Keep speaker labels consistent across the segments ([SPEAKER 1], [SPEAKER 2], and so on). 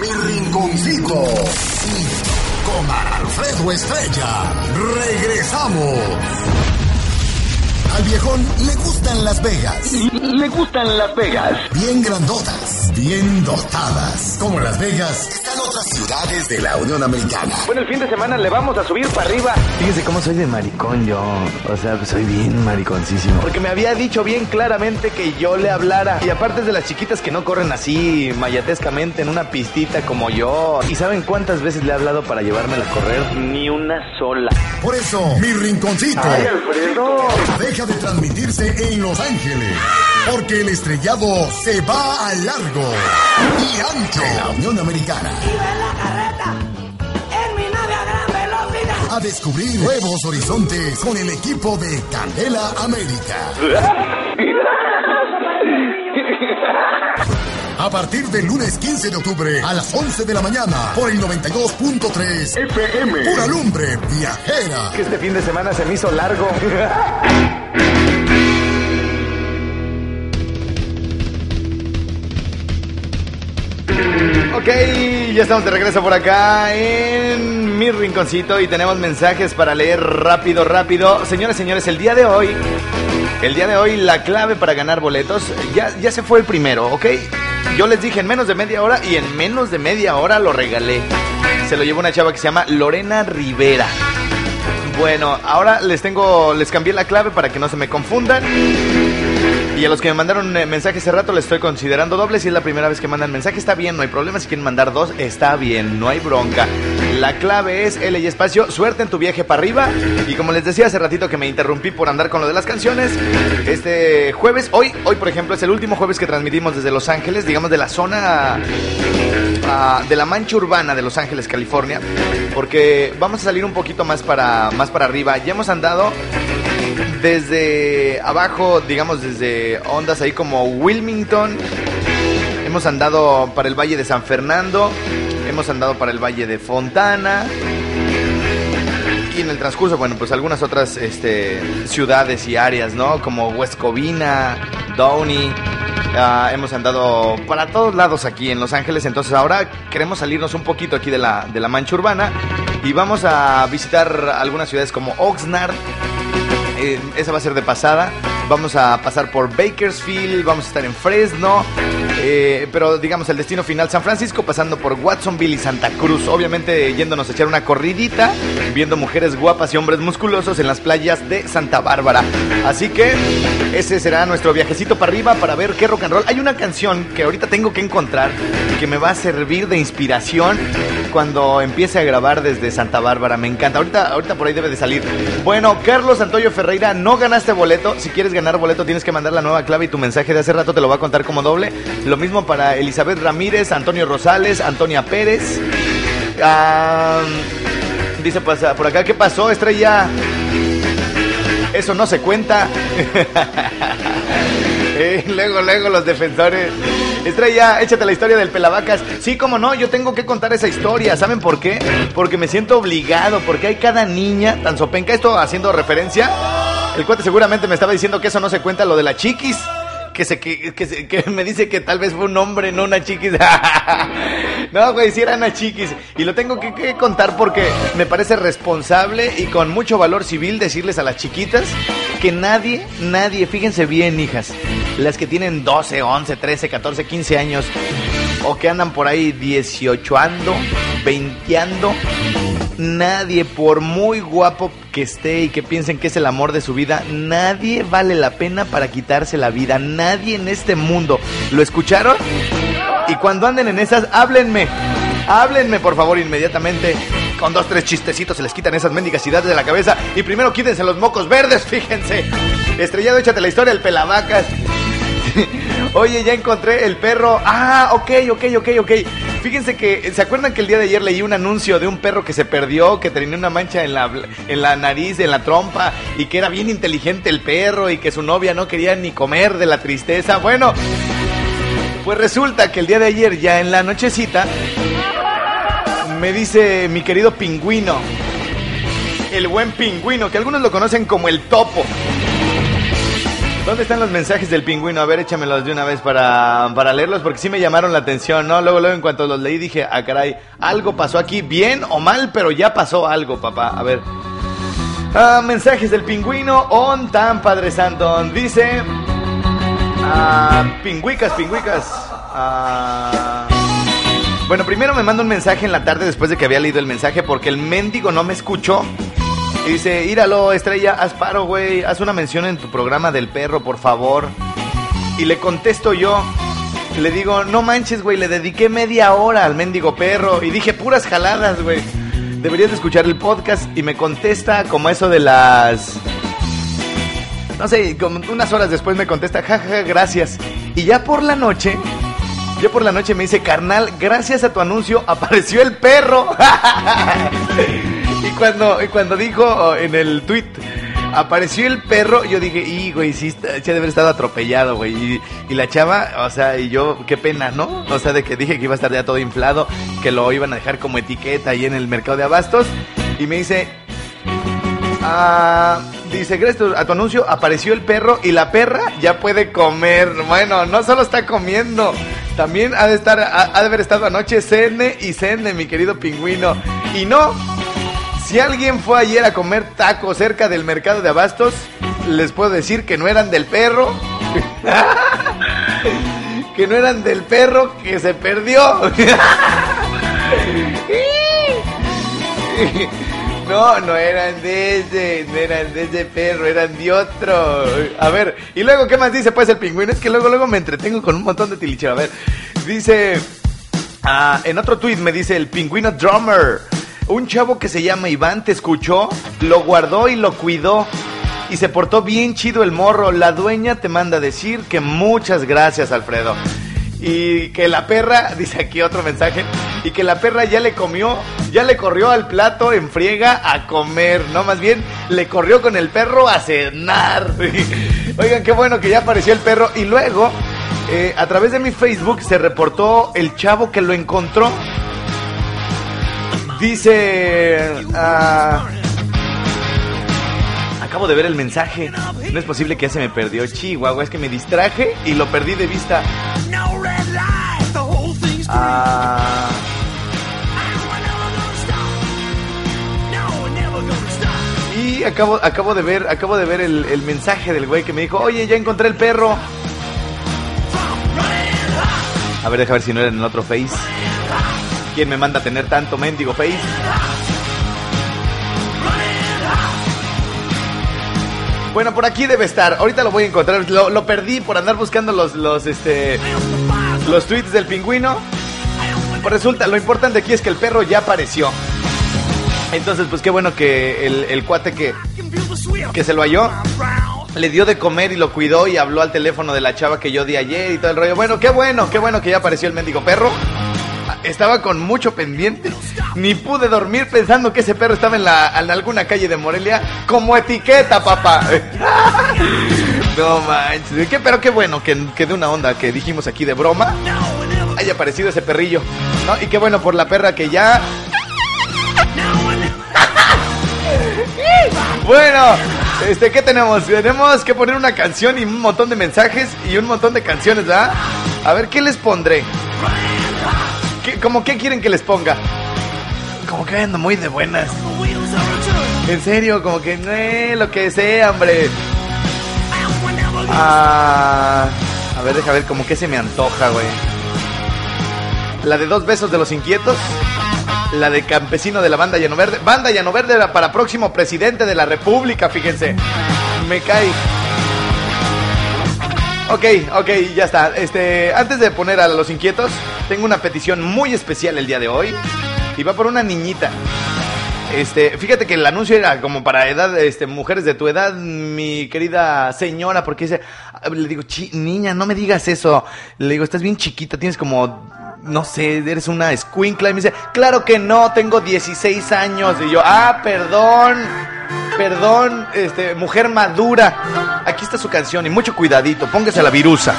[SPEAKER 1] Mi rinconcito. Con Alfredo Estrella. Regresamos. Al viejón le gustan Las Vegas.
[SPEAKER 2] Le gustan Las Vegas.
[SPEAKER 1] Bien grandotas, bien dotadas. Como Las Vegas, están ciudades de la Unión Americana.
[SPEAKER 2] Bueno, el fin de semana le vamos a subir para arriba.
[SPEAKER 3] Fíjese cómo soy de maricón yo. O sea, pues soy bien mariconcísimo.
[SPEAKER 2] Porque me había dicho bien claramente que yo le hablara. Y aparte es de las chiquitas que no corren así mayatescamente en una pistita como yo. ¿Y saben cuántas veces le he hablado para llevármela a correr? Ni una sola.
[SPEAKER 1] Por eso, mi rinconcito.
[SPEAKER 2] ¡Ay, Alfredo!
[SPEAKER 1] Deja de transmitirse en Los Ángeles. Porque el estrellado se va a largo y ancho de la Unión Americana. A descubrir nuevos horizontes con el equipo de Candela América. A partir del lunes 15 de octubre a las 11 de la mañana por el 92.3
[SPEAKER 2] FM.
[SPEAKER 1] Pura lumbre viajera.
[SPEAKER 2] Que este fin de semana se me hizo largo. Ok, ya estamos de regreso por acá en mi rinconcito y tenemos mensajes para leer rápido, rápido. Señores, señores, el día de hoy, el día de hoy la clave para ganar boletos, ya, ya se fue el primero, ¿ok? Yo les dije en menos de media hora y en menos de media hora lo regalé. Se lo llevó una chava que se llama Lorena Rivera. Bueno, ahora les tengo, les cambié la clave para que no se me confundan. Y a los que me mandaron eh, mensaje hace rato les estoy considerando doble. Si es la primera vez que mandan mensaje, está bien, no hay problema. Si quieren mandar dos, está bien, no hay bronca. La clave es L y espacio, suerte en tu viaje para arriba. Y como les decía hace ratito que me interrumpí por andar con lo de las canciones, este jueves, hoy, hoy por ejemplo, es el último jueves que transmitimos desde Los Ángeles, digamos de la zona ah, de la mancha urbana de Los Ángeles, California, porque vamos a salir un poquito más para, más para arriba. Ya hemos andado desde abajo, digamos desde ondas ahí como Wilmington. Hemos andado para el Valle de San Fernando, hemos andado para el Valle de Fontana. Y en el transcurso, bueno, pues algunas otras este, ciudades y áreas, ¿no? Como West Covina, Downey. Ah, hemos andado para todos lados aquí en Los Ángeles, entonces ahora queremos salirnos un poquito aquí de la, de la mancha urbana y vamos a visitar algunas ciudades como Oxnard, eh, esa va a ser de pasada. Vamos a pasar por Bakersfield, vamos a estar en Fresno, eh, pero digamos el destino final San Francisco, pasando por Watsonville y Santa Cruz. Obviamente yéndonos a echar una corridita, viendo mujeres guapas y hombres musculosos en las playas de Santa Bárbara. Así que ese será nuestro viajecito para arriba para ver qué rock and roll. Hay una canción que ahorita tengo que encontrar que me va a servir de inspiración cuando empiece a grabar desde Santa Bárbara. Me encanta. Ahorita, ahorita por ahí debe de salir. Bueno, Carlos Antonio Ferreira, no ganaste boleto. Si quieres ganar boleto, tienes que mandar la nueva clave y tu mensaje de hace rato te lo va a contar como doble. Lo mismo para Elizabeth Ramírez, Antonio Rosales, Antonia Pérez. Ah, dice pues, por acá, ¿qué pasó, estrella? Eso no se cuenta. Luego, luego los defensores. Estrella, échate la historia del pelavacas. Sí, como no, yo tengo que contar esa historia. ¿Saben por qué? Porque me siento obligado, porque hay cada niña tan sopenca. Esto haciendo referencia. El cuate seguramente me estaba diciendo que eso no se cuenta lo de la chiquis. Que, se, que, que me dice que tal vez fue un hombre, no una chiquis. no, güey, si era una chiquis. Y lo tengo que, que contar porque me parece responsable y con mucho valor civil decirles a las chiquitas que nadie, nadie, fíjense bien, hijas, las que tienen 12, 11, 13, 14, 15 años o que andan por ahí 18 ando, 20 ando, nadie, por muy guapo que esté y que piensen que es el amor de su vida, nadie vale la pena para quitarse la vida, nadie en este mundo. ¿Lo escucharon? Y cuando anden en esas, háblenme. Háblenme, por favor, inmediatamente. Con dos, tres chistecitos se les quitan esas mendigas ideas de la cabeza. Y primero quítense los mocos verdes, fíjense. Estrellado, échate la historia del pelavacas. Oye, ya encontré el perro. Ah, ok, ok, ok, ok. Fíjense que, ¿se acuerdan que el día de ayer leí un anuncio de un perro que se perdió, que tenía una mancha en la, en la nariz, en la trompa, y que era bien inteligente el perro y que su novia no quería ni comer de la tristeza? Bueno, pues resulta que el día de ayer, ya en la nochecita, me dice mi querido pingüino, el buen pingüino, que algunos lo conocen como el topo. ¿Dónde están los mensajes del pingüino? A ver, échamelos de una vez para, para leerlos, porque sí me llamaron la atención, ¿no? Luego, luego, en cuanto los leí, dije, ah, caray, algo pasó aquí, bien o mal, pero ya pasó algo, papá. A ver. Ah, mensajes del pingüino, on tan Padre Santo. Dice. Ah, pingüicas, pingüicas. Ah. Bueno, primero me manda un mensaje en la tarde después de que había leído el mensaje, porque el mendigo no me escuchó. Y dice, íralo, estrella, haz paro, güey, haz una mención en tu programa del perro, por favor. Y le contesto yo, le digo, no manches, güey, le dediqué media hora al mendigo perro. Y dije, puras jaladas, güey. Deberías de escuchar el podcast. Y me contesta como eso de las... No sé, como unas horas después me contesta, jajaja, gracias. Y ya por la noche, ya por la noche me dice, carnal, gracias a tu anuncio apareció el perro. Y cuando, cuando dijo en el tweet, apareció el perro, yo dije, y güey, sí, sí debe haber estado atropellado, güey. Y, y, la chava, o sea, y yo, qué pena, ¿no? O sea, de que dije que iba a estar ya todo inflado, que lo iban a dejar como etiqueta ahí en el mercado de abastos. Y me dice, ah, dice, gracias a tu anuncio, apareció el perro y la perra ya puede comer. Bueno, no solo está comiendo, también ha de estar, ha, de haber estado anoche cene y cene, mi querido pingüino. Y no, si alguien fue ayer a comer tacos cerca del mercado de abastos, les puedo decir que no eran del perro. que no eran del perro que se perdió. No, no eran de ese, no eran de ese perro, eran de otro. A ver, y luego, ¿qué más dice pues el pingüino? Es que luego, luego me entretengo con un montón de tilichero. A ver, dice, ah, en otro tweet me dice el pingüino drummer. Un chavo que se llama Iván te escuchó, lo guardó y lo cuidó. Y se portó bien chido el morro. La dueña te manda decir que muchas gracias, Alfredo. Y que la perra, dice aquí otro mensaje, y que la perra ya le comió, ya le corrió al plato en friega a comer. No, más bien le corrió con el perro a cenar. Oigan, qué bueno que ya apareció el perro. Y luego, eh, a través de mi Facebook se reportó el chavo que lo encontró Dice... Uh, acabo de ver el mensaje. No es posible que ya se me perdió. Chihuahua, es que me distraje y lo perdí de vista. Ah... Y acabo, acabo de ver, acabo de ver el, mensaje del güey que me dijo, oye, ya encontré el perro. A ver, deja ver si no era en el otro face. ¿Quién me manda a tener tanto mendigo face? Bueno, por aquí debe estar. Ahorita lo voy a encontrar. Lo, lo, perdí por andar buscando los, los, este, los tweets del pingüino. Pues resulta, lo importante aquí es que el perro ya apareció. Entonces, pues qué bueno que el, cuate que, que se lo halló le dio de comer y lo cuidó y habló al teléfono de la chava que yo di ayer y todo el rollo. Bueno, qué bueno, qué bueno que ya apareció el mendigo perro. Estaba con mucho pendiente. Ni pude dormir pensando que ese perro estaba en, la, alguna calle de Morelia como etiqueta, papá. no manches. ¿Qué, pero qué bueno que de una onda que dijimos aquí de broma haya aparecido ese perrillo. ¿no? Y qué bueno por la perra que ya bueno, este, ¿qué tenemos? Tenemos que poner una canción y un montón de mensajes y un montón de canciones, ¿verdad? A ver, ¿qué les pondré? ¿Qué, ¿Cómo qué quieren que les ponga? Como que ando muy de buenas. En serio, como que no eh, lo que sea, hombre. Ah, a ver, deja ver, como que se me antoja, güey. La de dos besos de los inquietos la de campesino de la banda Llano Verde. Banda Llano Verde para próximo presidente de la República, fíjense. Me cae. Ok, ok, ya está. Este, antes de poner a los inquietos, tengo una petición muy especial el día de hoy. Y va por una niñita. Este, fíjate que el anuncio era como para edad, este, mujeres de tu edad, mi querida señora, porque dice, le digo, "Chi- niña, no me digas eso. Le digo, estás bien chiquita, tienes como, no sé, eres una escuincla. Y me dice, claro que no, tengo 16 años. Y yo, ah, perdón, perdón, este, mujer madura. Aquí está su canción y mucho cuidadito, póngase la virusa.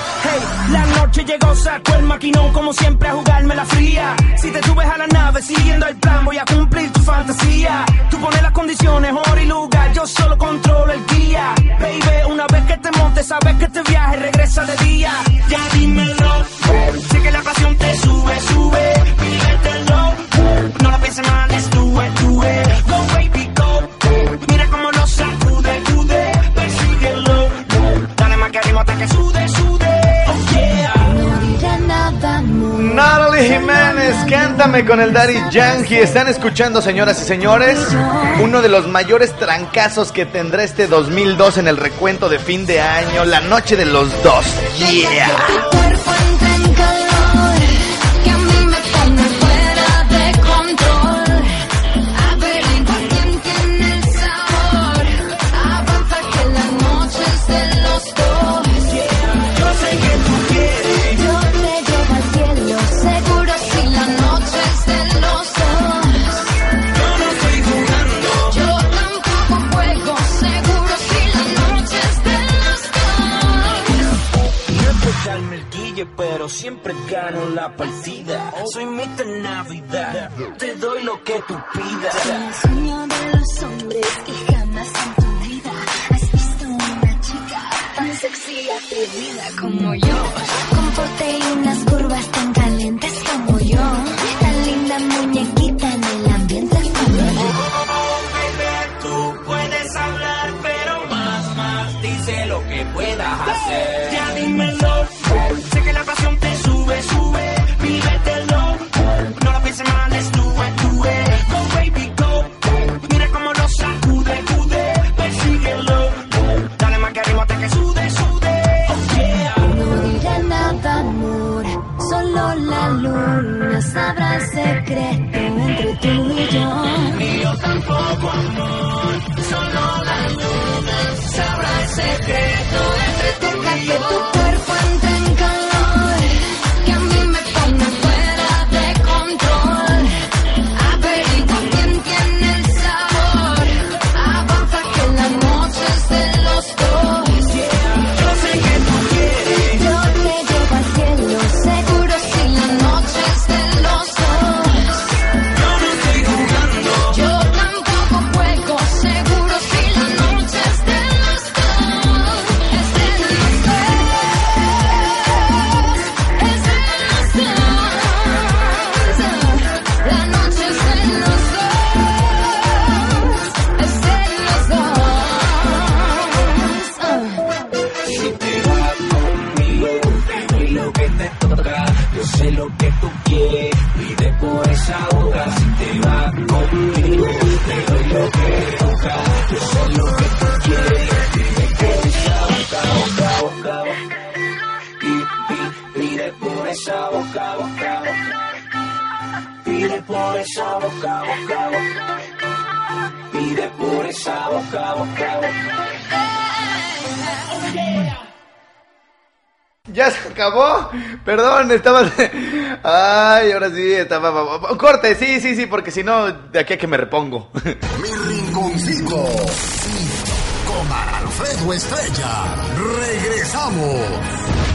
[SPEAKER 4] Noche llegó, saco el maquinón como siempre a jugarme la fría. Si te subes a la nave siguiendo el plan, voy a cumplir tu fantasía. Tú pones las condiciones, hora y lugar, yo solo controlo el guía. Baby, una vez que te montes, sabes que este viaje regresa de día. Ya dímelo, sé que la pasión te sube, sube, vívetelo. No la pienses más,
[SPEAKER 2] Jiménez, cántame con el Daddy Yankee. Están escuchando, señoras y señores, uno de los mayores trancazos que tendrá este 2002 en el recuento de fin de año, la noche de los dos. Yeah.
[SPEAKER 4] Pero siempre gano la partida. Soy Mr. Navidad. Te doy lo que tú pidas.
[SPEAKER 5] El sueño de los hombres que jamás en tu vida has visto una chica tan sexy y atrevida como yo.
[SPEAKER 4] Pide por esa boca, boca, boca. Pide por esa boca, boca, boca. Pide por esa boca, boca, boca.
[SPEAKER 2] ¿Ya se acabó? Perdón, estaba... Ay, ahora sí, estaba... Corte, sí, sí, sí, porque si no, de aquí a que me repongo.
[SPEAKER 1] Mi rinconcito. Con Alfredo Estrella. Regresamos.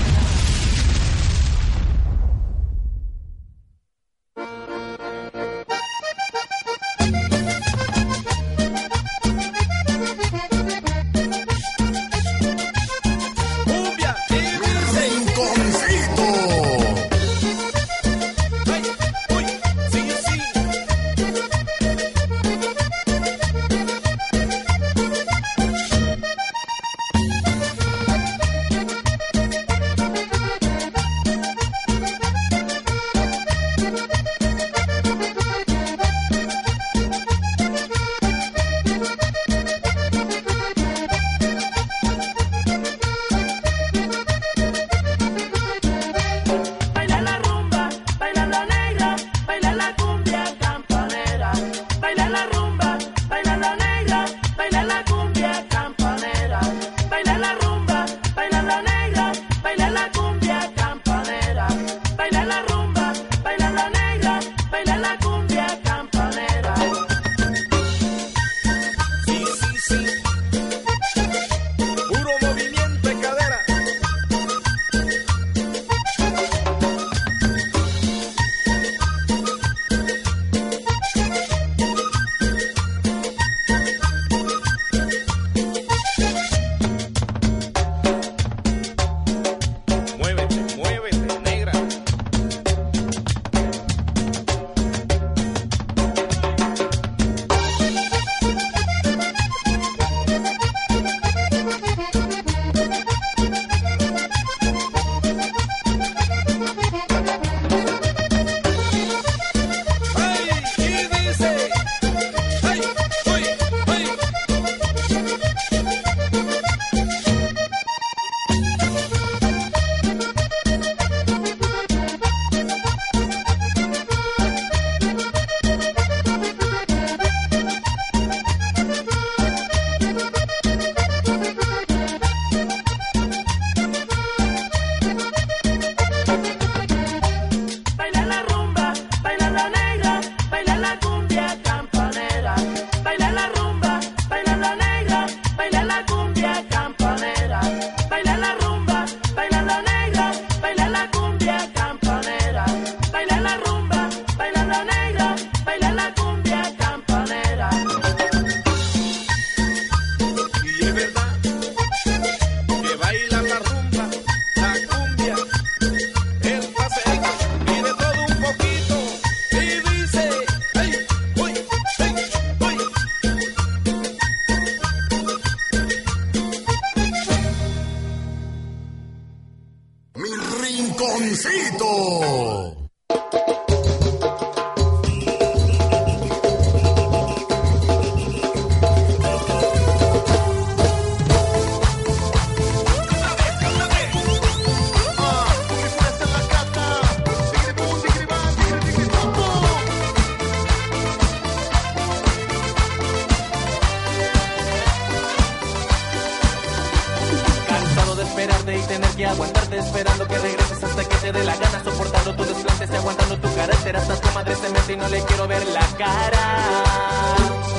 [SPEAKER 6] Aguantarte Esperando que regreses hasta que te dé la gana Soportando tus desplantes y aguantando tu carácter Hasta tu madre se mete y no le quiero ver la cara.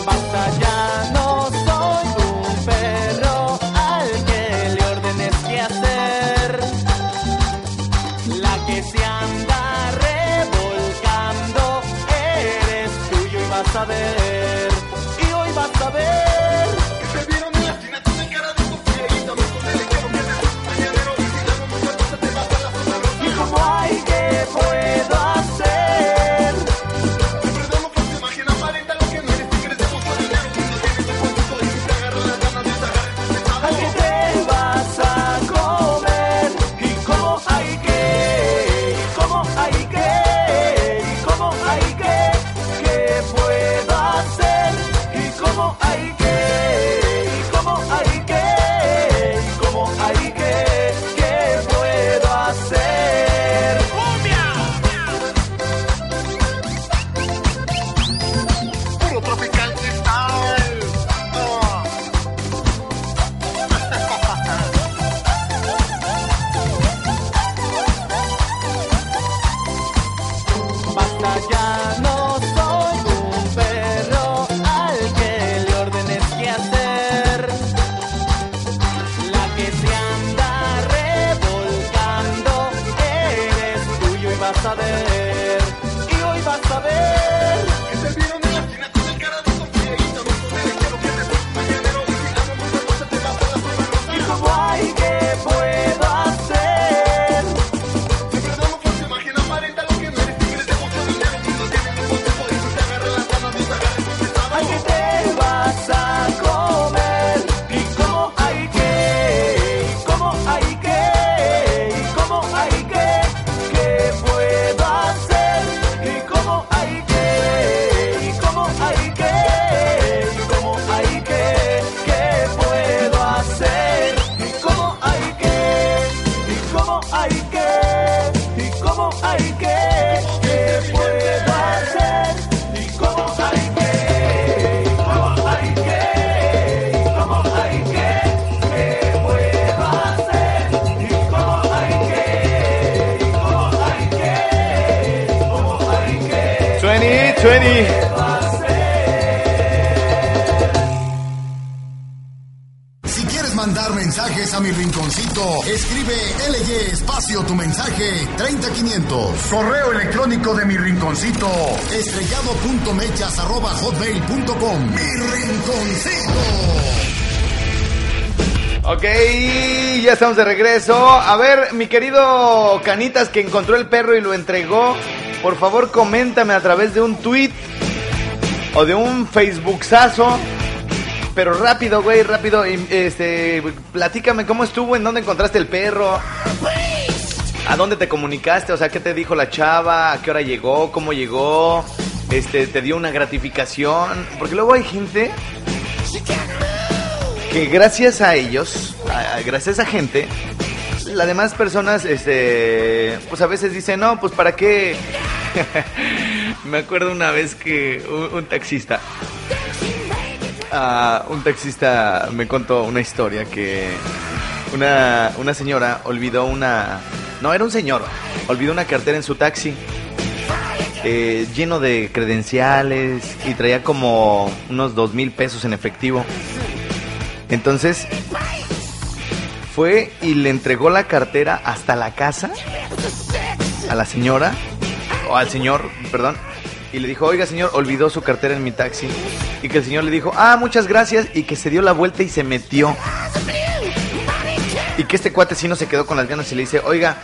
[SPEAKER 6] Basta ya, no soy un perro Al que le ordenes qué hacer. La que se anda revolcando Eres tuyo y vas a ver
[SPEAKER 1] mi rinconcito, escribe LY espacio tu mensaje 30500. Correo electrónico de mi rinconcito, estrellado.mechas arroba hotmail.com. Mi rinconcito.
[SPEAKER 2] Ok, ya estamos de regreso. A ver, mi querido Canitas que encontró el perro y lo entregó, por favor coméntame a través de un tweet o de un Facebooksazo. Pero rápido, güey, rápido. Este, platícame cómo estuvo, en dónde encontraste el perro. ¿A dónde te comunicaste? O sea, ¿qué te dijo la chava? ¿A qué hora llegó? ¿Cómo llegó? Este, ¿te dio una gratificación? Porque luego hay gente que gracias a ellos, a- gracias a gente, las demás personas, este, pues a veces dicen, no, pues para qué. Me acuerdo una vez que un taxista, un taxista me contó una historia que una, una señora olvidó una, no era un señor, olvidó una cartera en su taxi. eh, lleno de credenciales y traía como unos dos mil pesos en efectivo. Entonces fue y le entregó la cartera hasta la casa a la señora o al señor, perdón, y le dijo, oiga señor, olvidó su cartera en mi taxi. Y que el señor le dijo, ah, muchas gracias, y que se dio la vuelta y se metió. Y que este cuate sí no se quedó con las ganas y le dice, oiga,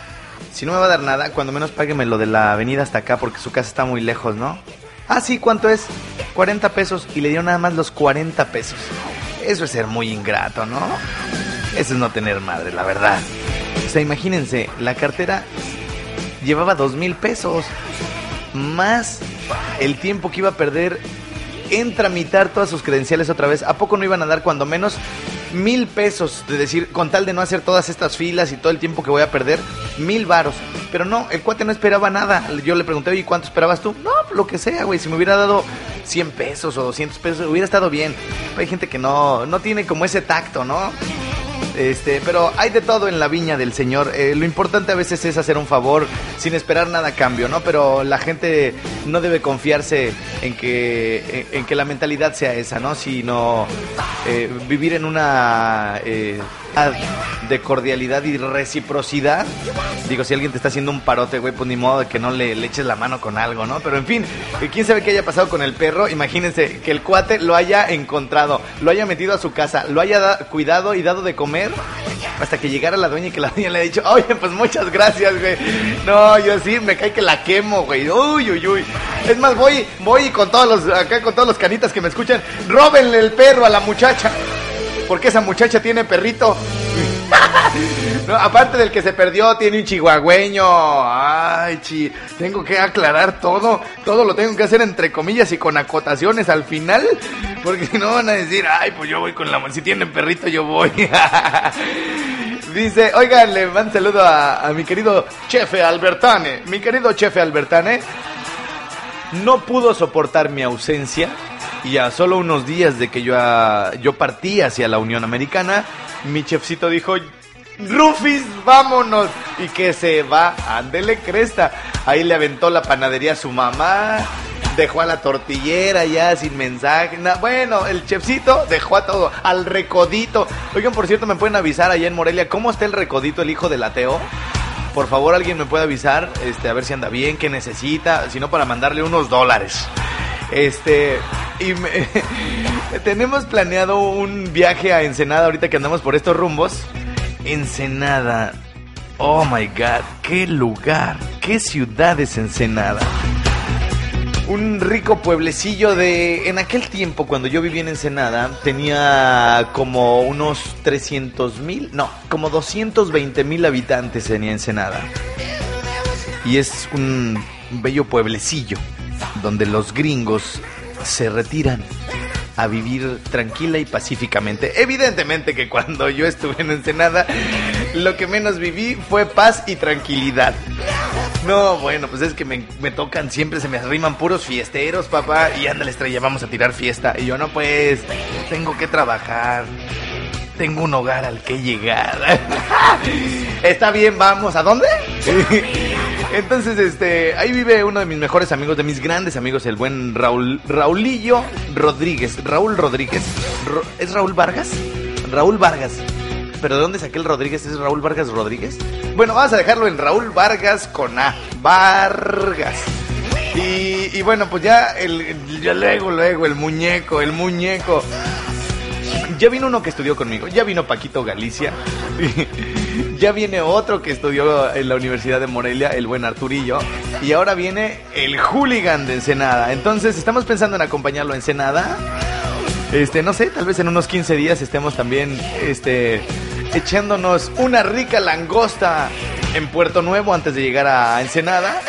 [SPEAKER 2] si no me va a dar nada, cuando menos págueme lo de la avenida hasta acá porque su casa está muy lejos, ¿no? Ah, sí, ¿cuánto es? 40 pesos y le dio nada más los 40 pesos. Eso es ser muy ingrato, ¿no? Eso es no tener madre, la verdad. O sea, imagínense, la cartera llevaba dos mil pesos. Más el tiempo que iba a perder en tramitar todas sus credenciales otra vez. ¿A poco no iban a dar cuando menos mil pesos? De decir, con tal de no hacer todas estas filas y todo el tiempo que voy a perder, mil varos. Pero no, el cuate no esperaba nada. Yo le pregunté, oye, ¿cuánto esperabas tú? No, lo que sea, güey. Si me hubiera dado 100 pesos o 200 pesos, hubiera estado bien. Hay gente que no, no tiene como ese tacto, ¿no? Este, pero hay de todo en la viña del Señor. Eh, lo importante a veces es hacer un favor sin esperar nada a cambio, ¿no? Pero la gente no debe confiarse en que, en, que la mentalidad sea esa, ¿no? Sino eh, vivir en una eh, de cordialidad y reciprocidad. Digo, si alguien te está haciendo un parote, güey, pues ni modo de que no le, le eches la mano con algo, ¿no? Pero en fin, eh, quién sabe qué haya pasado con el perro. Imagínense que el cuate lo haya encontrado, lo haya metido a su casa, lo haya da- cuidado y dado de comer hasta que llegara la dueña y que la dueña le haya dicho, oye, pues muchas gracias, güey. No, yo sí, me cae que la quemo, güey. Uy, uy, uy. Es más, voy, voy con todos los, acá con todos los canitas que me escuchan, róbenle el perro a la muchacha. Porque esa muchacha tiene perrito. Aparte del que se perdió, tiene un chihuahueño. Ay, chi. Tengo que aclarar todo. Todo lo tengo que hacer entre comillas y con acotaciones al final. Porque si no van a decir, ay, pues yo voy con la. Si tienen perrito, yo voy. Dice, oigan, le mando saludo a, a mi querido Chefe Albertane. Mi querido Chefe Albertane no pudo soportar mi ausencia y a solo unos días de que yo, ah, yo partí hacia la Unión Americana, mi chefcito dijo, Rufis, vámonos. Y que se va, ándele cresta. Ahí le aventó la panadería a su mamá, dejó a la tortillera ya sin mensaje. bueno, el chefcito dejó a todo, al recodito. Oigan, por cierto, me pueden avisar allá en Morelia, ¿cómo está el recodito, el hijo del ateo? Por favor, alguien me puede avisar, este, a ver si anda bien, qué necesita, si no para mandarle unos dólares. Este, y me- tenemos planeado un viaje a Ensenada ahorita que andamos por estos rumbos. Ensenada. Oh my god, qué lugar, qué ciudad es Ensenada. Un rico pueblecillo de... En aquel tiempo, cuando yo vivía en Ensenada, tenía como unos 300 mil, no, como 220 mil habitantes tenía Ensenada. Y es un bello pueblecillo donde los gringos se retiran a vivir tranquila y pacíficamente. Evidentemente que cuando yo estuve en Ensenada, lo que menos viví fue paz y tranquilidad. No, bueno, pues es que me, tocan siempre, se me arriman puros fiesteros, papá. Y ándale, estrella, vamos a tirar fiesta. Y yo, no, pues, tengo que trabajar. Tengo un hogar al que llegar. Está bien, vamos. ¿A dónde? Entonces, este, ahí vive uno de mis mejores amigos, de mis grandes amigos, el buen Raúl, Raulillo Rodríguez. Raúl Rodríguez. Ro- ¿Es Raúl Vargas? Raúl Vargas. ¿Pero de dónde saqué el Rodríguez? ¿Es Raúl Vargas Rodríguez? Bueno, vamos a dejarlo en Raúl Vargas con A. Vargas. Y, y bueno, pues ya el- ya luego, luego, el muñeco, el muñeco. Ya vino uno que estudió conmigo, ya vino Paquito Galicia, ya viene otro que estudió en la Universidad de Morelia, el buen Arturillo, y ahora viene el hooligan de Ensenada. Entonces, estamos pensando en acompañarlo a Ensenada. Este, no sé, tal vez en unos 15 días estemos también este echándonos una rica langosta en Puerto Nuevo antes de llegar a Ensenada.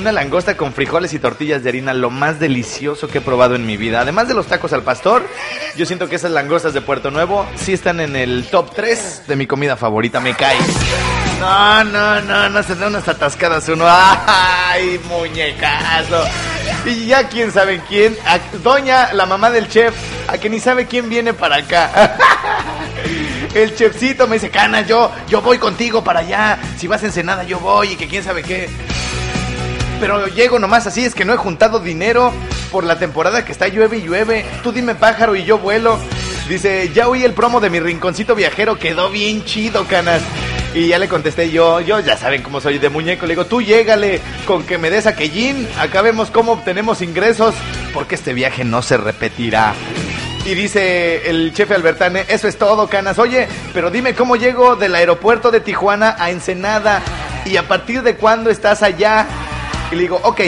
[SPEAKER 2] Una langosta con frijoles y tortillas de harina, lo más delicioso que he probado en mi vida. Además de los tacos al pastor, yo siento que esas langostas de Puerto Nuevo sí están en el top 3 de mi comida favorita, me cae. No, no, no, no se da unas atascadas uno. ¡Ay, muñecazo! Y ya quién sabe quién, doña, la mamá del chef, a que ni sabe quién viene para acá. El chefcito me dice, Cana, yo, yo voy contigo para allá. Si vas a Ensenada, yo voy y que quién sabe qué. Pero llego nomás así, es que no he juntado dinero por la temporada que está llueve y llueve. Tú dime pájaro y yo vuelo. Dice, ya oí el promo de mi rinconcito viajero, quedó bien chido, canas. Y ya le contesté yo, yo ya saben cómo soy de muñeco. Le digo, tú llégale con que me des aquellín. Acá vemos cómo obtenemos ingresos, porque este viaje no se repetirá. Y dice el jefe Albertane, eso es todo, canas. Oye, pero dime cómo llego del aeropuerto de Tijuana a Ensenada y a partir de cuándo estás allá. Y le digo, ok,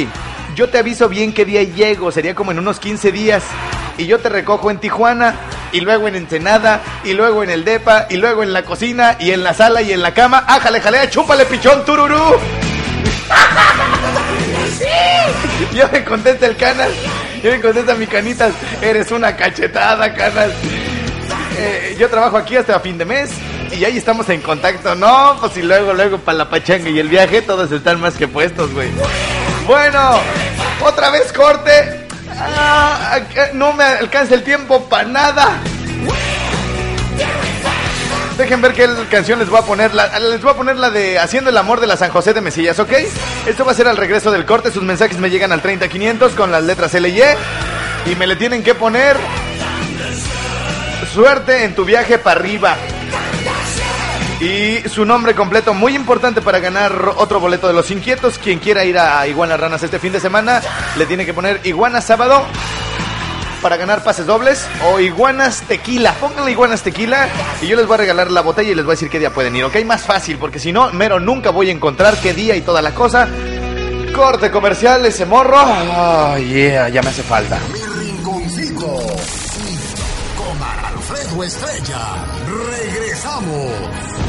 [SPEAKER 2] yo te aviso bien qué día llego, sería como en unos 15 días. Y yo te recojo en Tijuana, y luego en Ensenada, y luego en el DEPA, y luego en la cocina, y en la sala, y en la cama. ¡Ájale, jalea, chúpale, pichón, tururú! Yo me contesta el canal. Yo me contesta mi canitas. Eres una cachetada, canal. Eh, yo trabajo aquí hasta fin de mes. Y ahí estamos en contacto. No, pues y luego, luego para la pachanga y el viaje, todos están más que puestos, güey. Bueno, otra vez corte. Ah, ah, no me alcanza el tiempo para nada. Dejen ver qué canción les voy a poner. Les voy a poner la de Haciendo el amor de la San José de Mesillas, ¿ok? Esto va a ser al regreso del corte. Sus mensajes me llegan al 30500 con las letras L y E. Y me le tienen que poner suerte en tu viaje para arriba. Y su nombre completo, muy importante para ganar otro boleto de los inquietos. Quien quiera ir a Iguana Ranas este fin de semana, le tiene que poner Iguana Sábado para ganar pases dobles o Iguanas Tequila. Pónganle Iguanas Tequila y yo les voy a regalar la botella y les voy a decir qué día pueden ir, ¿ok? Más fácil, porque si no, mero nunca voy a encontrar qué día y toda la cosa. Corte comercial, ese morro. Oh, yeah, ya me hace falta.
[SPEAKER 7] Mi rinconcito. Con Alfredo Estrella. Regresamos.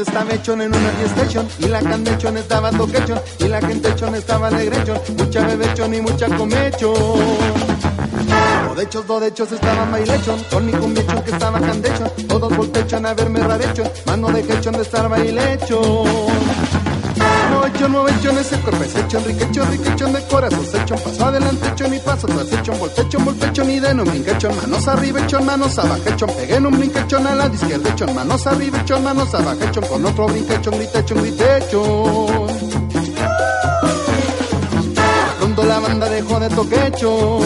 [SPEAKER 8] Estaba hechón en una fiestechón y la candechón estaba toquechón y la gentechón estaba alegrechón, mucha bebechón y mucha comechón. Dodechos, dodechos estaban bailechón, con mi cumbiechón que estaba candechón, todos voltechón a verme rarechón, mano de quechón de estar bailechón. Novechón, novechón, ese cuerpo es hechón, riquechón, riquechón de corazón, hechón, paso adelante, hechón y paso tras hechón, voltechón, voltechón y de no brinquechón, manos arriba, hechón, manos abajo, hechón, pegué en un brinquechón a la izquierda, hechón, manos arriba, hechón, manos abajo, hechón, con otro brinquechón, gritechón, gritechón. Cuando la banda dejó de toquechón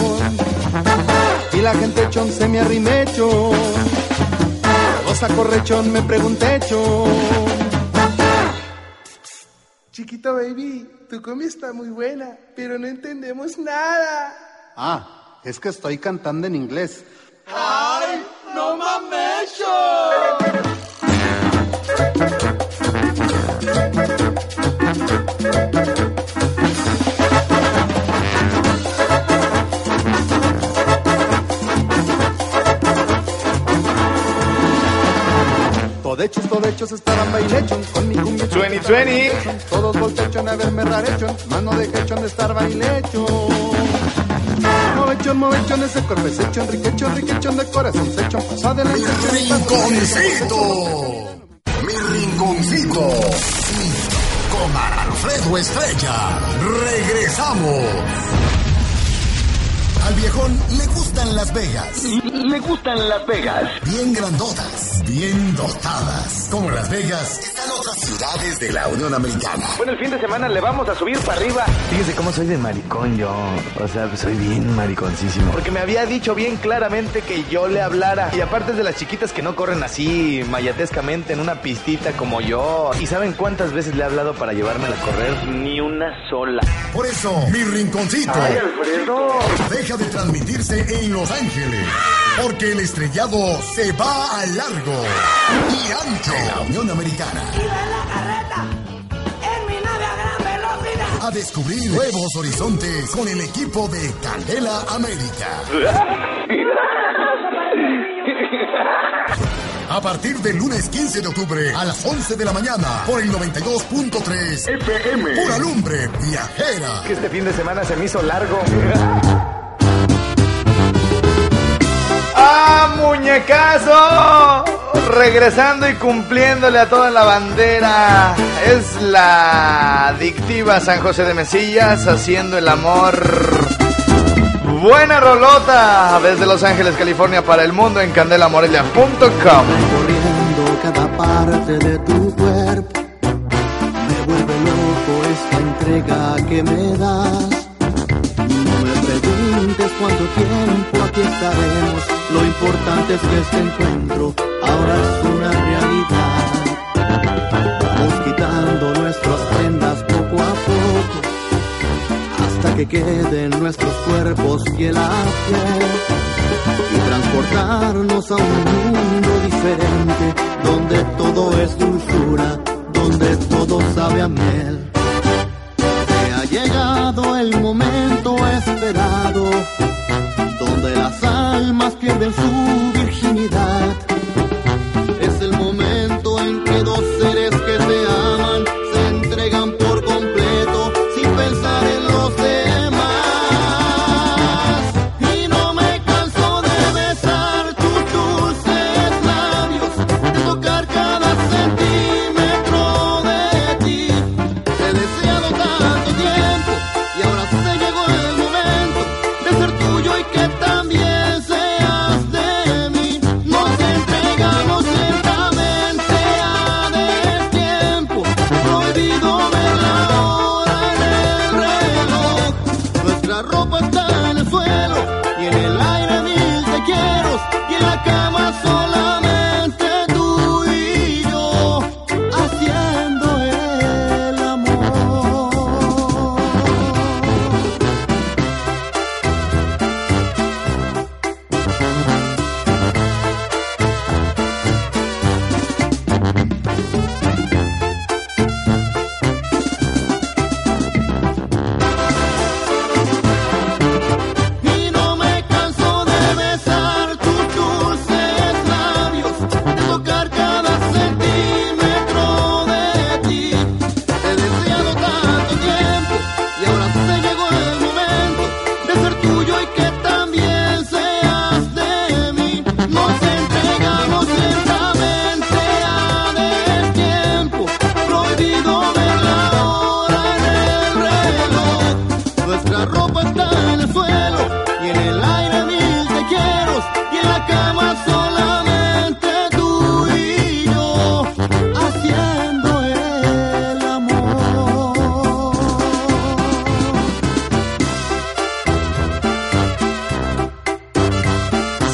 [SPEAKER 8] y la gente chon se me arrimechón, cosa correchón me pregunté chon.
[SPEAKER 9] Chiquito baby, tu comida está muy buena, pero no entendemos nada.
[SPEAKER 8] Ah, es que estoy cantando en inglés.
[SPEAKER 9] ¡Ay, no mames!
[SPEAKER 8] Todechos, todechos estaban bailechón con mi cumbia.
[SPEAKER 2] 2020.
[SPEAKER 8] Todos voltechón a verme rarechón, mano de quechón de estar bailechón. Movechón, movechón, ese cuerpo es hechón, riquechón, riquechón de corazón, sechón, paso adelante.
[SPEAKER 1] Mi rinconcito. Mi rinconcito. Con Alfredo Estrella. Regresamos. Al viejón le gustan Las Vegas.
[SPEAKER 10] Le gustan Las Vegas.
[SPEAKER 1] Bien grandotas, bien dotadas. Como Las Vegas, están otras ciudades de la Unión Americana.
[SPEAKER 2] Bueno, el fin de semana le vamos a subir para arriba.
[SPEAKER 3] Fíjese cómo soy de maricón yo. O sea, soy bien mariconcísimo.
[SPEAKER 2] Porque me había dicho bien claramente que yo le hablara. Y aparte es de las chiquitas que no corren así mayatescamente en una pistita como yo. ¿Y saben cuántas veces le he hablado para llevármela a correr? Ni una sola.
[SPEAKER 1] Por eso, mi rinconcito.
[SPEAKER 2] Ay, Alfredo.
[SPEAKER 1] Deja de transmitirse en Los Ángeles. Porque el estrellado se va a largo y ancho. De la Unión Americana. A descubrir nuevos horizontes con el equipo de Candela América. A partir del lunes 15 de octubre a las 11 de la mañana por el 92.3 FM. Pura lumbre viajera.
[SPEAKER 2] Que este fin de semana se me hizo largo. ¡Ah, muñecazo! Regresando y cumpliéndole a toda la bandera. Es la adictiva San José de Mesillas haciendo el amor. Buena rolota desde Los Ángeles, California para el mundo en candelamorelia.com.
[SPEAKER 11] Cada parte de tu cuerpo. Me vuelve loco esta entrega que me das. Cuánto tiempo aquí estaremos. Lo importante es que este encuentro ahora es una realidad. Vamos quitando nuestras prendas poco a poco. Hasta que queden nuestros cuerpos piel a piel y transportarnos a un mundo diferente donde todo es dulzura, donde todo sabe a miel. Llegado el momento esperado, donde las almas pierden su virginidad.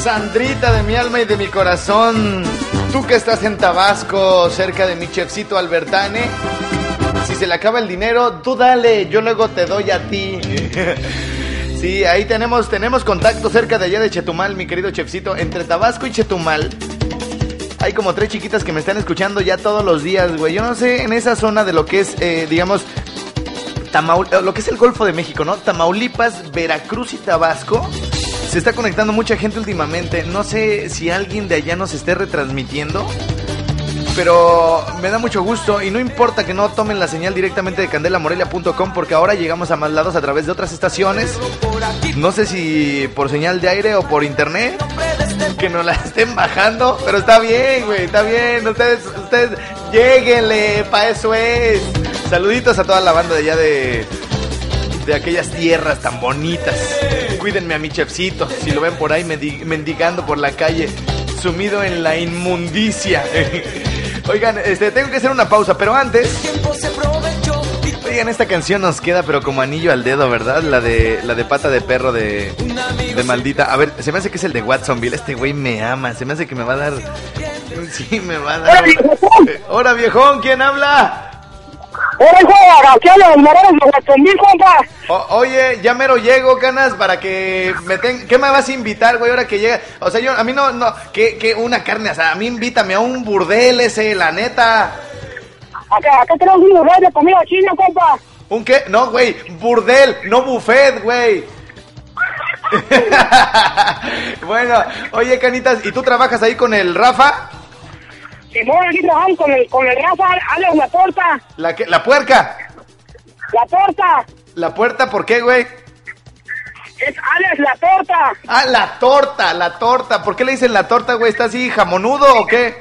[SPEAKER 2] Sandrita de mi alma y de mi corazón. Tú que estás en Tabasco, cerca de mi chefcito Albertane. Si se le acaba el dinero, tú dale, yo luego te doy a ti. Sí, ahí tenemos, tenemos contacto cerca de allá de Chetumal, mi querido chefcito. Entre Tabasco y Chetumal. Hay como tres chiquitas que me están escuchando ya todos los días, güey. Yo no sé en esa zona de lo que es, eh, digamos, Tamaul eh, lo que es el Golfo de México, ¿no? Tamaulipas, Veracruz y Tabasco. Se está conectando mucha gente últimamente. No sé si alguien de allá nos esté retransmitiendo. Pero me da mucho gusto y no importa que no tomen la señal directamente de candelamorelia.com porque ahora llegamos a más lados a través de otras estaciones. No sé si por señal de aire o por internet. Que nos la estén bajando. Pero está bien, güey, está bien. Ustedes, ustedes, lleguenle, pa' eso es. Saluditos a toda la banda de allá de, de aquellas tierras tan bonitas. Cuídenme a mi chefcito. Si lo ven por ahí mendi- mendigando por la calle, sumido en la inmundicia. Oigan, este, tengo que hacer una pausa, pero antes. Oigan, esta canción nos queda, pero como anillo al dedo, ¿verdad? La de la de pata de perro de, de maldita. A ver, se me hace que es el de Watsonville. Este güey me ama. Se me hace que me va a dar. Sí, me va a dar. Hola, viejón, ¿quién habla?
[SPEAKER 12] Hijo de Agacelo, el Morales de Huatzomil, compa.
[SPEAKER 2] O- oye, ya mero llego, canas, para que me ten... ¿Qué me vas a invitar, güey, ahora que llega? O sea, yo, a mí no, no, que, que una carne asada, a mí invítame a un burdel ese, la neta.
[SPEAKER 12] Acá, acá tenemos un lugar de comida china, compa.
[SPEAKER 2] ¿Un qué? No, güey, burdel, no buffet, güey. bueno, oye, canitas, ¿y tú trabajas ahí con el Rafa?
[SPEAKER 12] Simón, aquí trabajamos con el, con el Rafa, Alex La Torta.
[SPEAKER 2] ¿La, que, la puerca?
[SPEAKER 12] La Torta.
[SPEAKER 2] ¿La puerta por qué, güey?
[SPEAKER 12] Es Alex La Torta.
[SPEAKER 2] Ah, la torta, la torta. ¿Por qué le dicen la torta, güey? ¿Está así jamonudo o qué?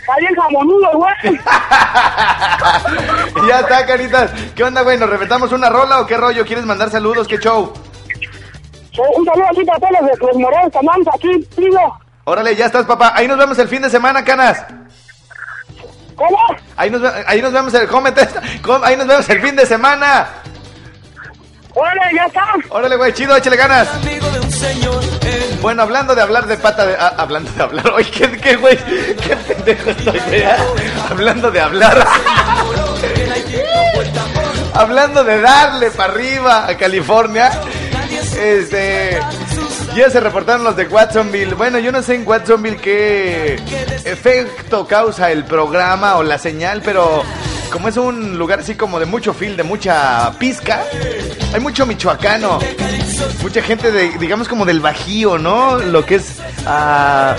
[SPEAKER 12] Está bien jamonudo, güey.
[SPEAKER 2] ya está, caritas. ¿Qué onda, güey? ¿Nos reventamos una rola o qué rollo? ¿Quieres mandar saludos? ¿Qué show?
[SPEAKER 12] Un saludo aquí para todos los, los morenos aquí, pido.
[SPEAKER 2] Órale, ya estás, papá. Ahí nos vemos el fin de semana, canas.
[SPEAKER 12] ¿Cómo?
[SPEAKER 2] Ahí nos, ahí nos vemos el... Ahí nos vemos el fin de semana.
[SPEAKER 12] Órale, ya está.
[SPEAKER 2] Órale, güey, chido, échale ganas. Bueno, hablando de hablar de pata de... ah, hablando de hablar... Oye, ¿qué, qué, güey? ¿Qué pendejo estoy, güey? Ah, Hablando de hablar... hablando de darle para arriba a California... Este... Ya se reportaron los de Watsonville. Bueno, yo no sé en Watsonville qué efecto causa el programa o la señal, pero como es un lugar así como de mucho fil, de mucha pizca, hay mucho michoacano. Mucha gente de, digamos como del Bajío, ¿no? Lo que es ah,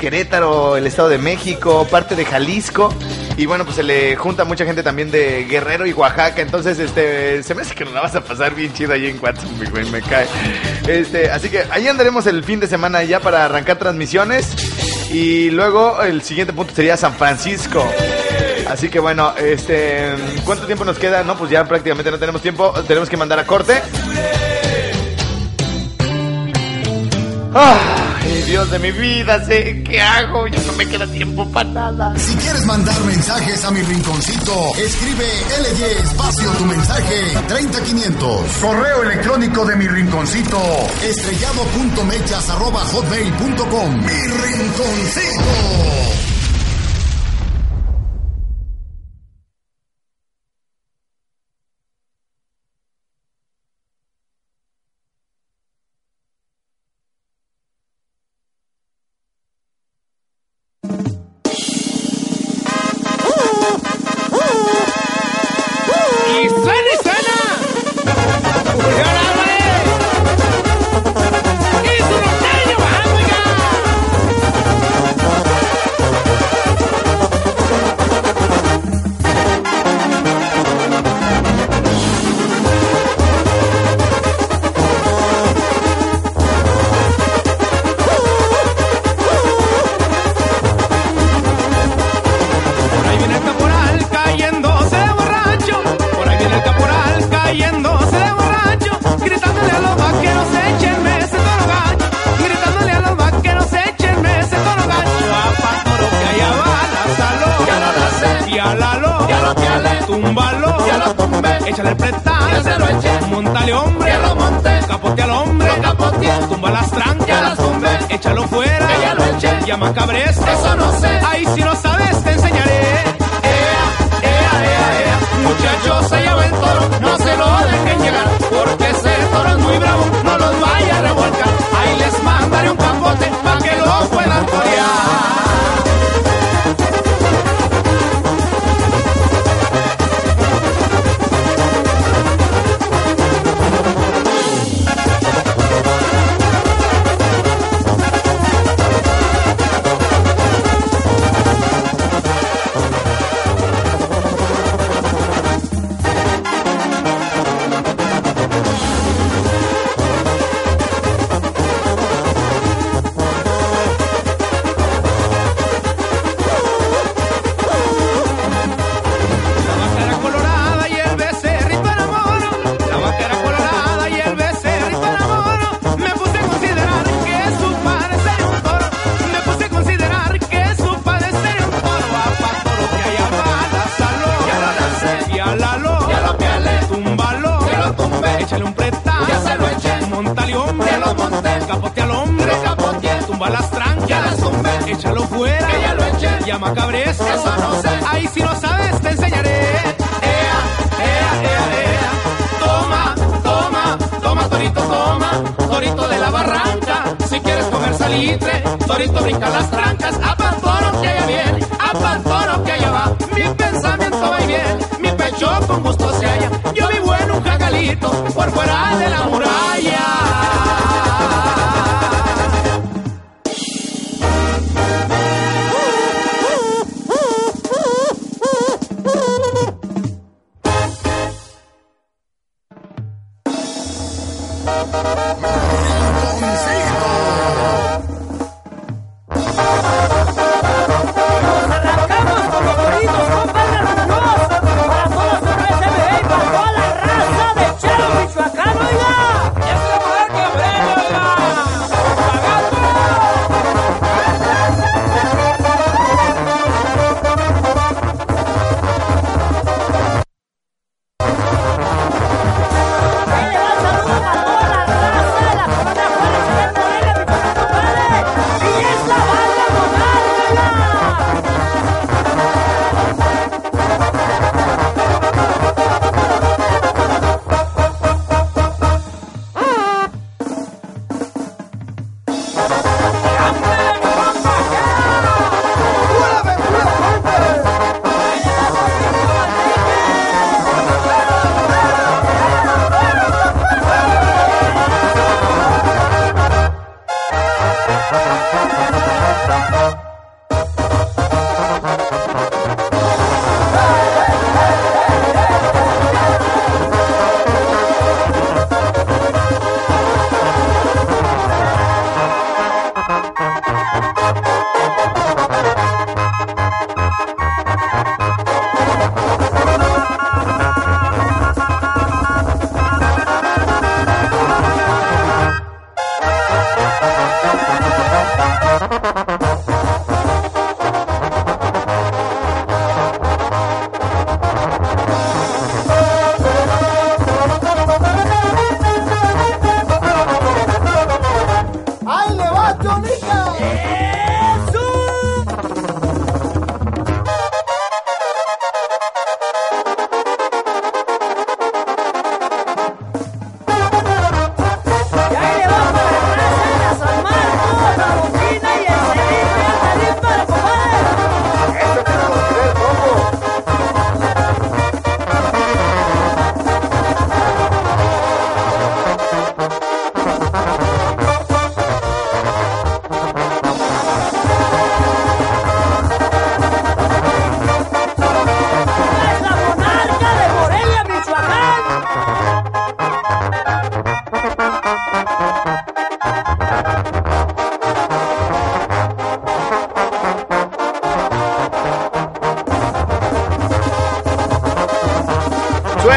[SPEAKER 2] Querétaro, el Estado de México, parte de Jalisco. Y bueno, pues se le junta mucha gente también de Guerrero y Oaxaca. Entonces, este, se me hace que nos la vas a pasar bien chido ahí en Watsonville, güey, me cae. Este, así que ahí andaremos el fin de semana ya para arrancar transmisiones. Y luego el siguiente punto sería San Francisco. Así que bueno, este, ¿cuánto tiempo nos queda? No, pues ya prácticamente no tenemos tiempo. Tenemos que mandar a corte. Ay, Dios de mi vida, sé qué hago. Ya no me queda tiempo para nada.
[SPEAKER 1] Si quieres mandar mensajes a mi rinconcito, escribe LY espacio tu mensaje 30500. Correo electrónico de mi rinconcito, estrellado.mechas arroba hotmail.com. Mi rinconcito.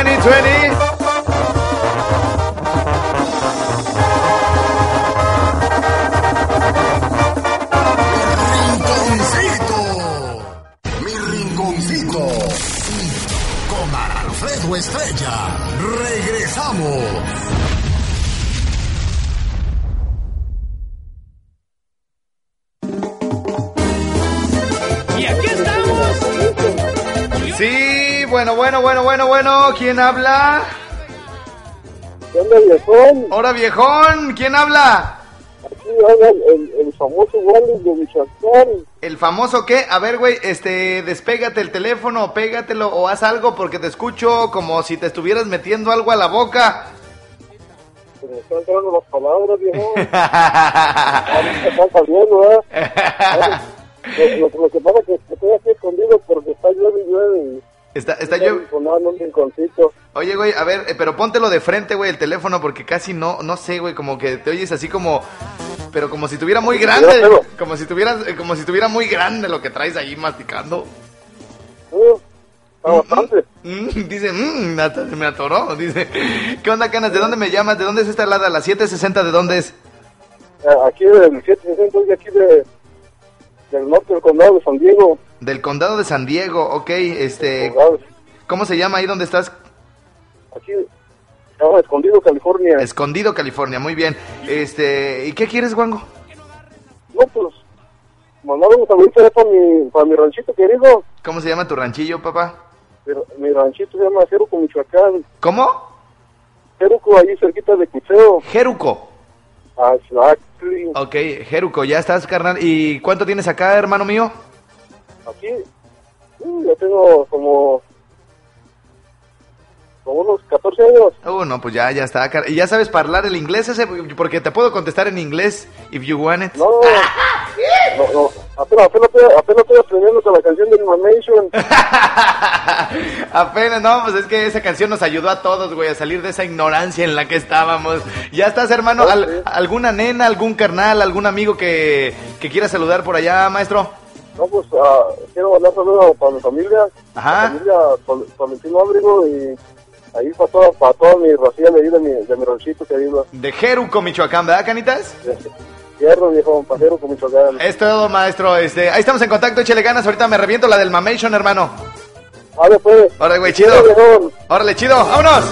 [SPEAKER 1] 2020.
[SPEAKER 2] Bueno, bueno, bueno, bueno. ¿Quién habla?
[SPEAKER 12] ¿Dónde viejón?
[SPEAKER 2] Hola, viejón. ¿Quién habla?
[SPEAKER 12] Aquí habla el, el, el famoso Wally de Michoacán.
[SPEAKER 2] ¿El famoso qué? A ver, güey, este, despégate el teléfono, pégatelo o haz algo porque te escucho como si te estuvieras metiendo algo a la boca.
[SPEAKER 12] Se me están entrando las palabras, viejo. Ahorita están saliendo, ¿eh? Lo, lo- lo que pasa es que estoy aquí escondido porque está llueve y llueve.
[SPEAKER 2] Está, está yo. Oye, güey, a ver, eh, pero póntelo de frente, güey, el teléfono, porque casi no, no sé, güey, como que te oyes así como, pero como si tuviera muy grande, como si tuvieras, eh, como si tuviera muy grande lo que traes ahí masticando.
[SPEAKER 12] Está bastante.
[SPEAKER 2] Mm, dice, mmm, hasta se me atoró, dice. ¿Qué onda, canas? ¿De dónde me llamas? ¿De dónde es esta lada? ¿La 760 de dónde es?
[SPEAKER 12] Eh, Aquí del 760 y aquí de, del norte del condado de San Diego.
[SPEAKER 2] Del condado de San Diego, ok, este, ¿cómo se llama ahí donde estás?
[SPEAKER 12] Aquí, estaba escondido, California.
[SPEAKER 2] Escondido, California, muy bien. Este, ¿y qué quieres, Wango?
[SPEAKER 12] No, pues, mandaba un saludito para mi, para mi ranchito querido.
[SPEAKER 2] ¿Cómo se llama tu ranchillo, papá?
[SPEAKER 12] Pero Mi ranchito se llama Jeruco, Michoacán.
[SPEAKER 2] ¿Cómo?
[SPEAKER 12] Jeruco, ahí cerquita de Cucheo.
[SPEAKER 2] Jeruco.
[SPEAKER 12] Ah, exactly.
[SPEAKER 2] Ok, Jeruco, ya estás, carnal. ¿Y cuánto tienes acá, hermano mío?
[SPEAKER 12] Aquí, yo tengo como, como unos 14 años.
[SPEAKER 2] Uh, no, pues ya, ya está. ¿Y ya sabes hablar el inglés ese? Porque te puedo contestar en inglés, if you want it.
[SPEAKER 12] No, no, no, apenas, apenas, estoy- apenas estoy aprendiendo con la canción de Mamation.
[SPEAKER 2] Apenas, no, pues es que esa canción nos ayudó a todos, güey, a salir de esa ignorancia en la que estábamos. ¿Ya estás, hermano? Al- ¿Alguna nena, algún carnal, algún amigo que, que quiera saludar por allá, maestro?
[SPEAKER 12] No, pues ah, quiero mandar saludos para mi familia,
[SPEAKER 2] Ajá.
[SPEAKER 12] mi familia Tolentino Abrigo y ahí para toda, para toda mi racilla de ahí de mi, de mi ranchito querido.
[SPEAKER 2] De Jeruco, Michoacán, ¿verdad, canitas?
[SPEAKER 12] Hierro, viejo, pajero con Michoacán.
[SPEAKER 2] Es todo, maestro. Este, ahí estamos en contacto, échale ganas. Ahorita me reviento la del Mamation, hermano.
[SPEAKER 12] Vale, pues.
[SPEAKER 2] Órale, güey, chido. Órale, chido. ¡Vámonos!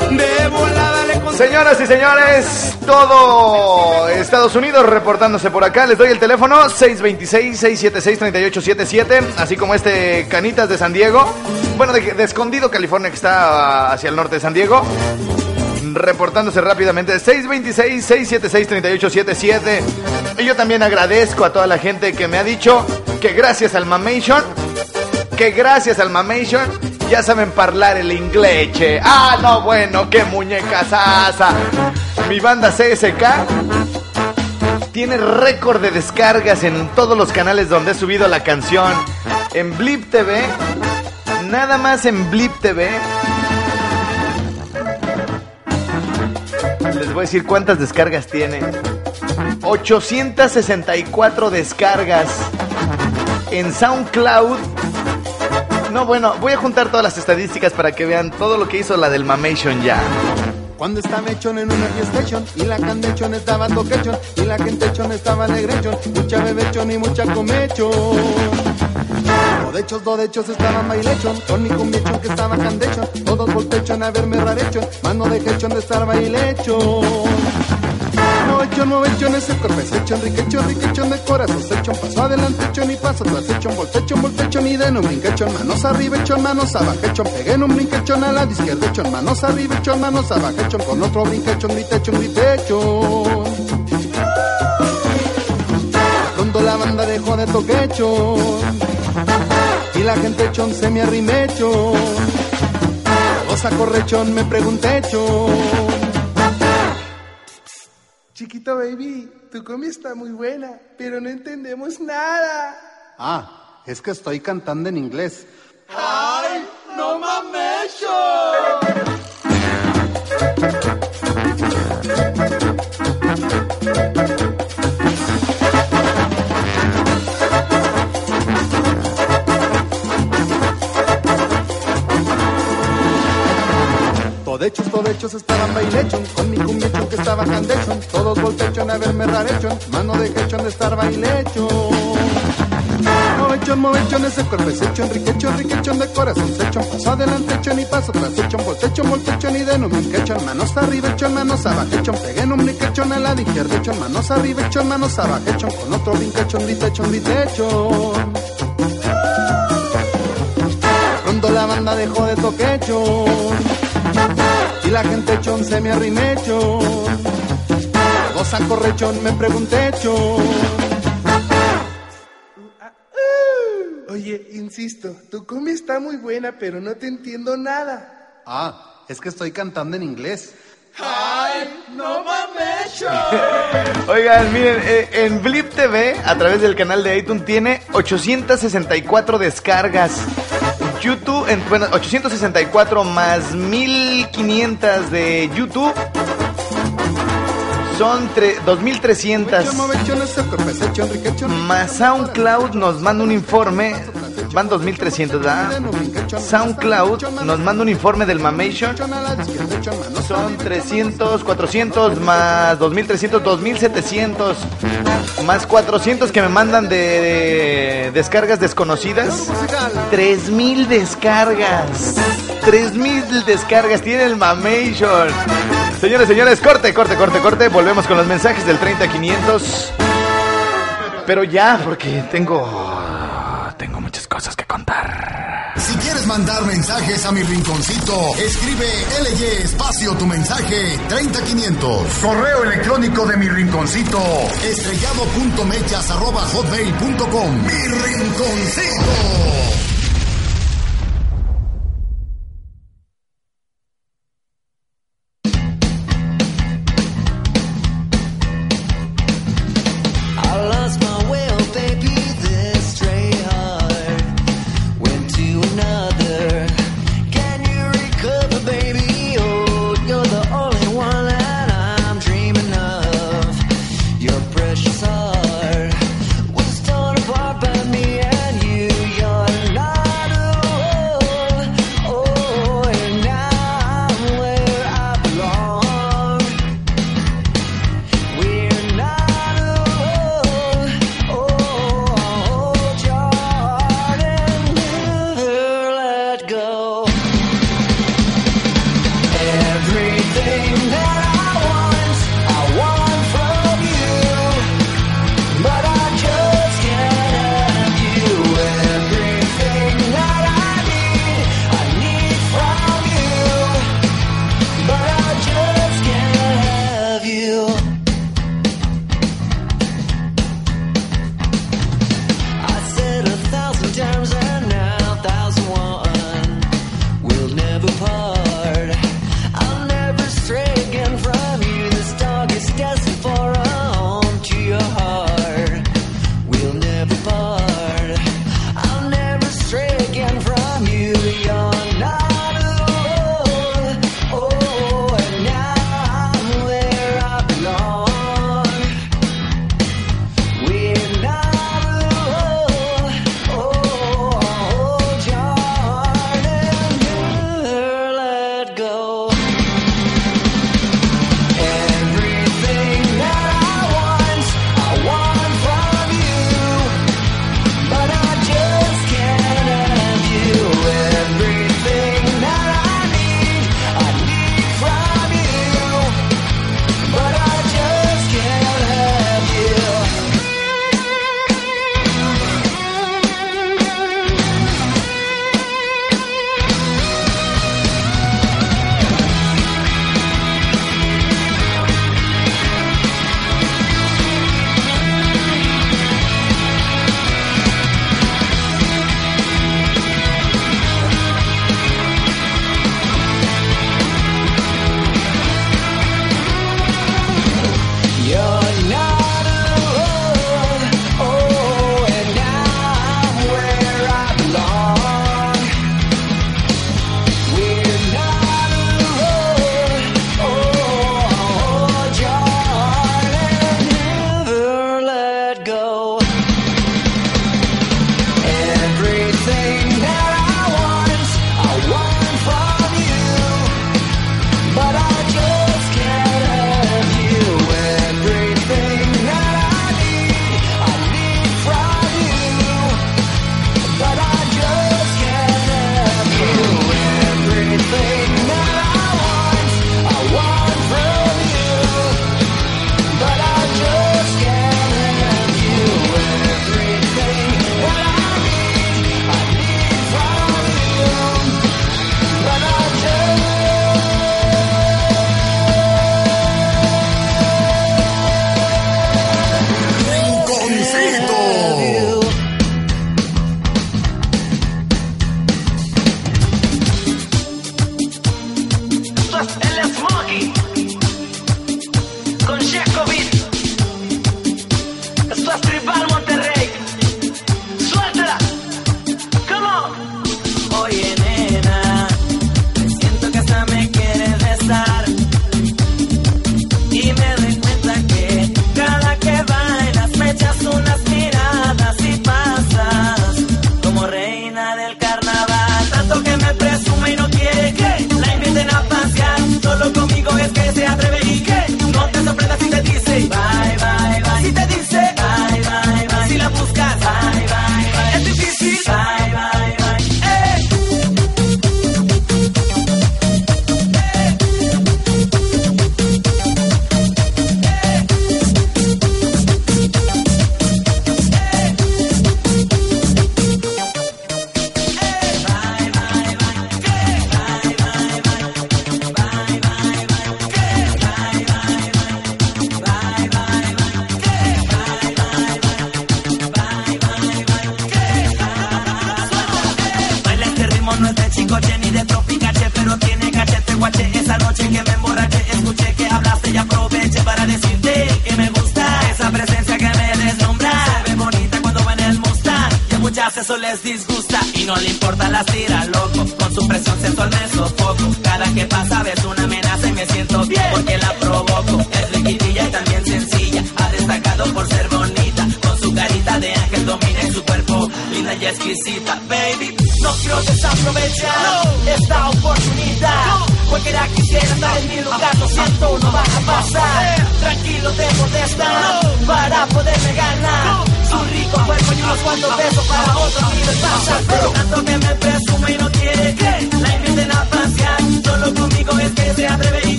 [SPEAKER 2] Señoras y señores, todo Estados Unidos reportándose por acá. Les doy el teléfono 626-676-3877, así como este Canitas de San Diego. Bueno, de, de Escondido, California, que está hacia el norte de San Diego. Reportándose rápidamente 626-676-3877. Y yo también agradezco a toda la gente que me ha dicho que gracias al Mamation, que gracias al Mamation ya saben hablar el inglés. che. Ah, no, bueno, qué muñeca sasa. Mi banda CSK tiene récord de descargas en todos los canales donde he subido la canción. En Blip TV, nada más en Blip TV. Les voy a decir cuántas descargas tiene. 864 descargas. En SoundCloud no, bueno, voy a juntar todas las estadísticas para que vean todo lo que hizo la del Mamation ya.
[SPEAKER 8] Cuando estaba hechón en una fiestechón y la candechón estaba toquechón y la quentechón estaba negrechón, mucha bebechón y mucha comechón. Dodechos, dodechos estaban bailechón, con mi cumbiechón que estaba candechón, todos voltechón a verme rarechón, mano de quechón de estar bailechón. Ese cuerpo es hechón, riquechón, riquechón de corazón, sechón, paso adelante, chón y paso atrás, hechón, voltechón, voltechón y de no brinquechón, manos arriba, echón, manos abajo, echón, pegué en un brinquechón a la izquierda, echón, manos arriba, echón, manos abajo, echón, con otro brinquechón, gritechón, gritechón. Pronto la banda dejó de toquechón y la gente echón se me arrimechón. Todos a correchón me preguntechón.
[SPEAKER 9] Chiquito baby, tu comida está muy buena, pero no entendemos nada.
[SPEAKER 8] Ah, es que estoy cantando en inglés.
[SPEAKER 13] ¡Ay, no mames!
[SPEAKER 8] Todechos, todechos estaban bailechón, con mi cumbiechón que estaba candechón, todos voltechón a verme rarechón, mano de quechón de estar bailechón. Movechón, movechón, ese cuerpo es hechón, riquechón, riquechón de corazón, sechón, paso adelante, echón y paso atrás, echón, voltechón, voltechón y de no brinquechón, manos arriba, echón, manos abajo, echón, pegué brinquechón a la izquierda, echón, manos arriba, echón, manos abajo, con otro brinquechón, gritechón, gritechón. Pronto la banda banda dejó de toquechón. Y la gente chon se me arrimechón. Goza correchón, me pregunté chon.
[SPEAKER 9] Oye, insisto, tu comida está muy buena, pero no te entiendo nada.
[SPEAKER 8] Ah, es que estoy cantando en inglés.
[SPEAKER 9] ¡Ay, no mames!
[SPEAKER 2] Oigan, miren, eh, en Blip TV, a través del canal de iTunes, tiene 864 descargas. YouTube, en- bueno, 864 más 1500 de YouTube. Son tre- 2300.
[SPEAKER 8] Movechón, ese corpecechón, riquechón.
[SPEAKER 2] Más SoundCloud nos manda un informe. Van 2300, ¿verdad? SoundCloud nos manda un informe del Mamation. Son 300, 400 más 2300, 2700. Más 400 que me mandan de, de descargas desconocidas. 3000 descargas. 3000 descargas tiene el Mamation. Señores, señores, corte, corte, corte, corte. Volvemos con los mensajes del 30500. Pero ya, porque tengo. Tengo muchas cosas que contar.
[SPEAKER 1] Si quieres mandar mensajes a mi rinconcito, escribe LY espacio tu mensaje 30500. Correo electrónico de mi rinconcito, estrellado.mechas arroba hotmail.com. Mi rinconcito.